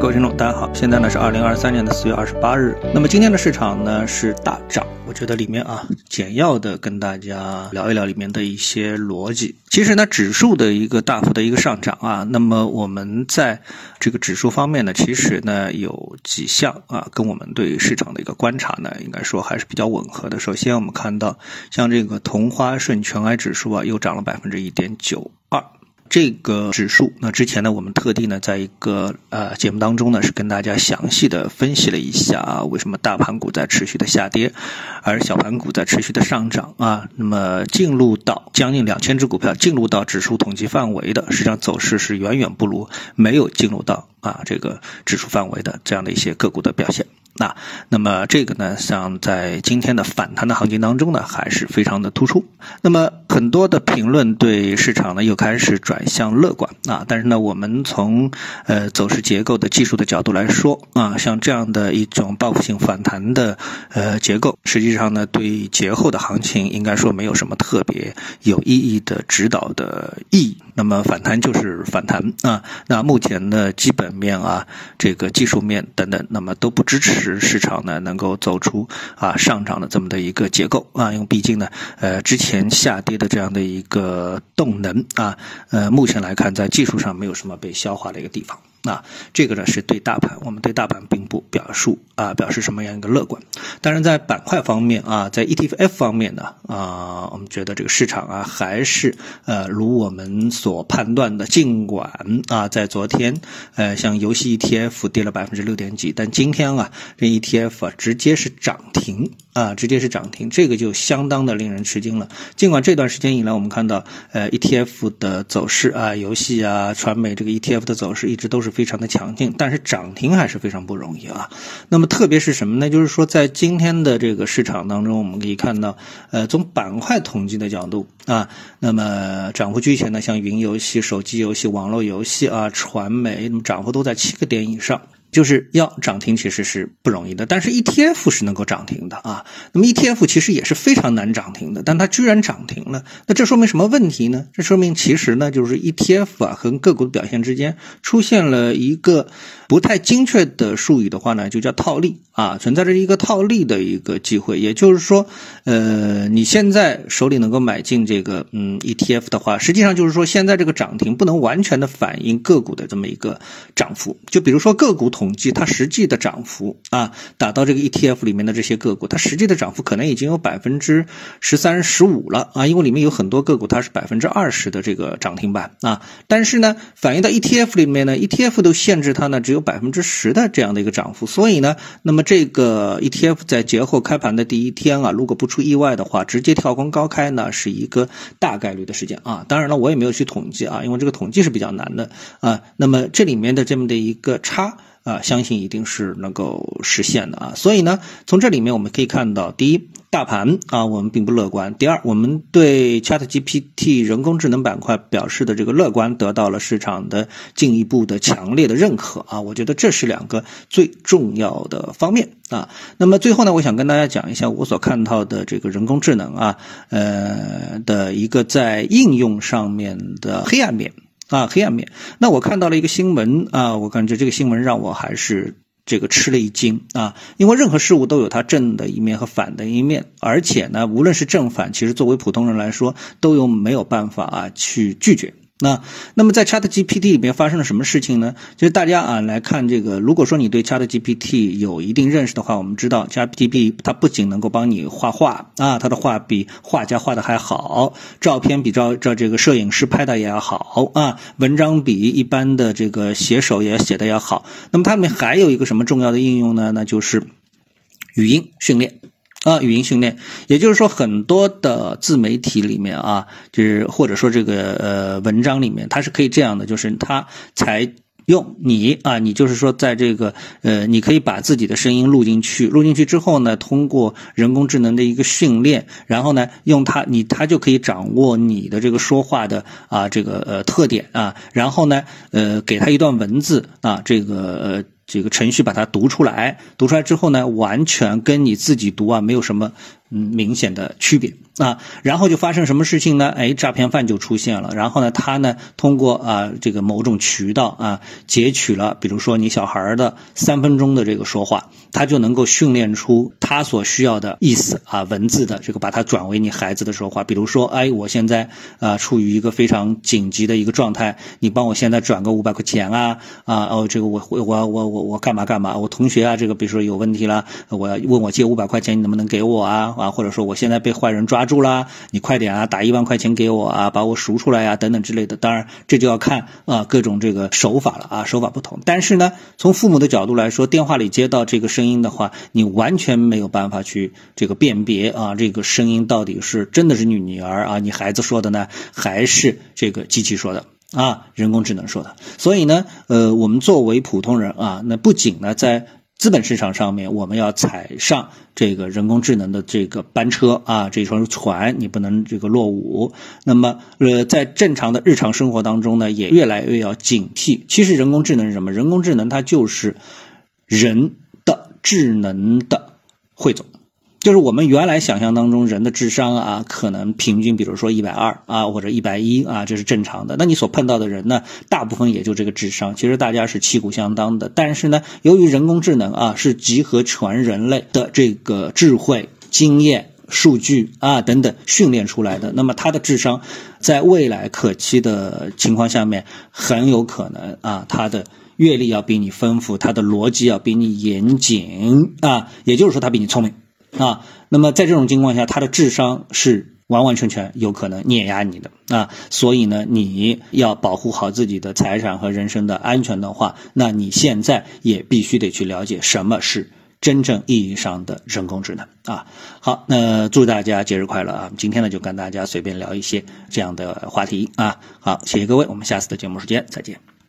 各位听众，大家好，现在呢是二零二三年的四月二十八日。那么今天的市场呢是大涨，我觉得里面啊简要的跟大家聊一聊里面的一些逻辑。其实呢，指数的一个大幅的一个上涨啊，那么我们在这个指数方面呢，其实呢有几项啊，跟我们对市场的一个观察呢，应该说还是比较吻合的。首先我们看到像这个同花顺全 I 指数啊，又涨了百分之一点九二。这个指数，那之前呢，我们特地呢，在一个呃节目当中呢，是跟大家详细的分析了一下啊，为什么大盘股在持续的下跌，而小盘股在持续的上涨啊。那么进入到将近两千只股票进入到指数统计范围的，实际上走势是远远不如没有进入到啊这个指数范围的这样的一些个股的表现。那那么这个呢，像在今天的反弹的行情当中呢，还是非常的突出。那么很多的评论对市场呢又开始转向乐观啊，但是呢，我们从呃走势结构的技术的角度来说啊，像这样的一种报复性反弹的呃结构，实际上呢，对节后的行情应该说没有什么特别有意义的指导的意义。那么反弹就是反弹啊，那目前的基本面啊，这个技术面等等，那么都不支持。市场呢能够走出啊上涨的这么的一个结构啊，因为毕竟呢，呃，之前下跌的这样的一个动能啊，呃，目前来看在技术上没有什么被消化的一个地方。那这个呢是对大盘，我们对大盘并不表述啊，表示什么样一个乐观。当然，在板块方面啊，在 ETF 方面呢啊，我们觉得这个市场啊还是呃如我们所判断的，尽管啊在昨天呃像游戏 ETF 跌了百分之六点几，但今天啊这 ETF 啊直接是涨停啊，直接是涨停，这个就相当的令人吃惊了。尽管这段时间以来我们看到呃 ETF 的走势啊，游戏啊、传媒这个 ETF 的走势一直都是。非常的强劲，但是涨停还是非常不容易啊。那么特别是什么呢？就是说在今天的这个市场当中，我们可以看到，呃，从板块统计的角度啊，那么涨幅居前的像云游戏、手机游戏、网络游戏啊、传媒，那么涨幅都在七个点以上。就是要涨停其实是不容易的，但是 ETF 是能够涨停的啊。那么 ETF 其实也是非常难涨停的，但它居然涨停了，那这说明什么问题呢？这说明其实呢，就是 ETF 啊和个股的表现之间出现了一个不太精确的术语的话呢，就叫套利啊，存在着一个套利的一个机会。也就是说，呃，你现在手里能够买进这个嗯 ETF 的话，实际上就是说现在这个涨停不能完全的反映个股的这么一个涨幅。就比如说个股。统计它实际的涨幅啊，打到这个 ETF 里面的这些个股，它实际的涨幅可能已经有百分之十三、十五了啊，因为里面有很多个股它是百分之二十的这个涨停板啊，但是呢，反映到 ETF 里面呢，ETF 都限制它呢只有百分之十的这样的一个涨幅，所以呢，那么这个 ETF 在节后开盘的第一天啊，如果不出意外的话，直接跳空高开呢，是一个大概率的事件啊。当然了，我也没有去统计啊，因为这个统计是比较难的啊。那么这里面的这么的一个差。啊，相信一定是能够实现的啊！所以呢，从这里面我们可以看到，第一，大盘啊，我们并不乐观；第二，我们对 Chat GPT 人工智能板块表示的这个乐观，得到了市场的进一步的强烈的认可啊！我觉得这是两个最重要的方面啊。那么最后呢，我想跟大家讲一下我所看到的这个人工智能啊，呃的一个在应用上面的黑暗面。啊，黑暗面。那我看到了一个新闻啊，我感觉这个新闻让我还是这个吃了一惊啊，因为任何事物都有它正的一面和反的一面，而且呢，无论是正反，其实作为普通人来说，都有没有办法啊去拒绝。那，那么在 Chat GPT 里面发生了什么事情呢？就是大家啊来看这个，如果说你对 Chat GPT 有一定认识的话，我们知道 Chat GPT 它不仅能够帮你画画啊，它的画比画家画的还好，照片比照照这个摄影师拍的也要好啊，文章比一般的这个写手也写的要好。那么它里面还有一个什么重要的应用呢？那就是语音训练。啊，语音训练，也就是说，很多的自媒体里面啊，就是或者说这个呃文章里面，它是可以这样的，就是它采用你啊，你就是说在这个呃，你可以把自己的声音录进去，录进去之后呢，通过人工智能的一个训练，然后呢，用它，你它就可以掌握你的这个说话的啊这个呃特点啊，然后呢，呃，给它一段文字啊，这个呃。这个程序把它读出来，读出来之后呢，完全跟你自己读啊没有什么嗯明显的区别啊。然后就发生什么事情呢？哎，诈骗犯就出现了。然后呢，他呢通过啊这个某种渠道啊截取了，比如说你小孩的三分钟的这个说话，他就能够训练出他所需要的意思啊文字的这个，把它转为你孩子的说话。比如说，哎，我现在啊处于一个非常紧急的一个状态，你帮我现在转个五百块钱啊啊哦，这个我我我我我干嘛干嘛？我同学啊，这个比如说有问题了，我要问我借五百块钱，你能不能给我啊啊？或者说我现在被坏人抓住了，你快点啊，打一万块钱给我啊，把我赎出来呀，等等之类的。当然，这就要看啊各种这个手法了啊，手法不同。但是呢，从父母的角度来说，电话里接到这个声音的话，你完全没有办法去这个辨别啊，这个声音到底是真的是你女儿啊，你孩子说的呢，还是这个机器说的？啊，人工智能说的，所以呢，呃，我们作为普通人啊，那不仅呢在资本市场上面，我们要踩上这个人工智能的这个班车啊，这艘船你不能这个落伍。那么，呃，在正常的日常生活当中呢，也越来越要警惕。其实，人工智能是什么？人工智能它就是人的智能的汇总。就是我们原来想象当中人的智商啊，可能平均，比如说一百二啊，或者一百一啊，这是正常的。那你所碰到的人呢，大部分也就这个智商，其实大家是旗鼓相当的。但是呢，由于人工智能啊，是集合全人类的这个智慧、经验、数据啊等等训练出来的，那么它的智商，在未来可期的情况下面，很有可能啊，它的阅历要比你丰富，他的逻辑要比你严谨啊，也就是说，他比你聪明。啊，那么在这种情况下，他的智商是完完全全有可能碾压你的啊，所以呢，你要保护好自己的财产和人身的安全的话，那你现在也必须得去了解什么是真正意义上的人工智能啊。好，那祝大家节日快乐啊！今天呢，就跟大家随便聊一些这样的话题啊。好，谢谢各位，我们下次的节目时间再见。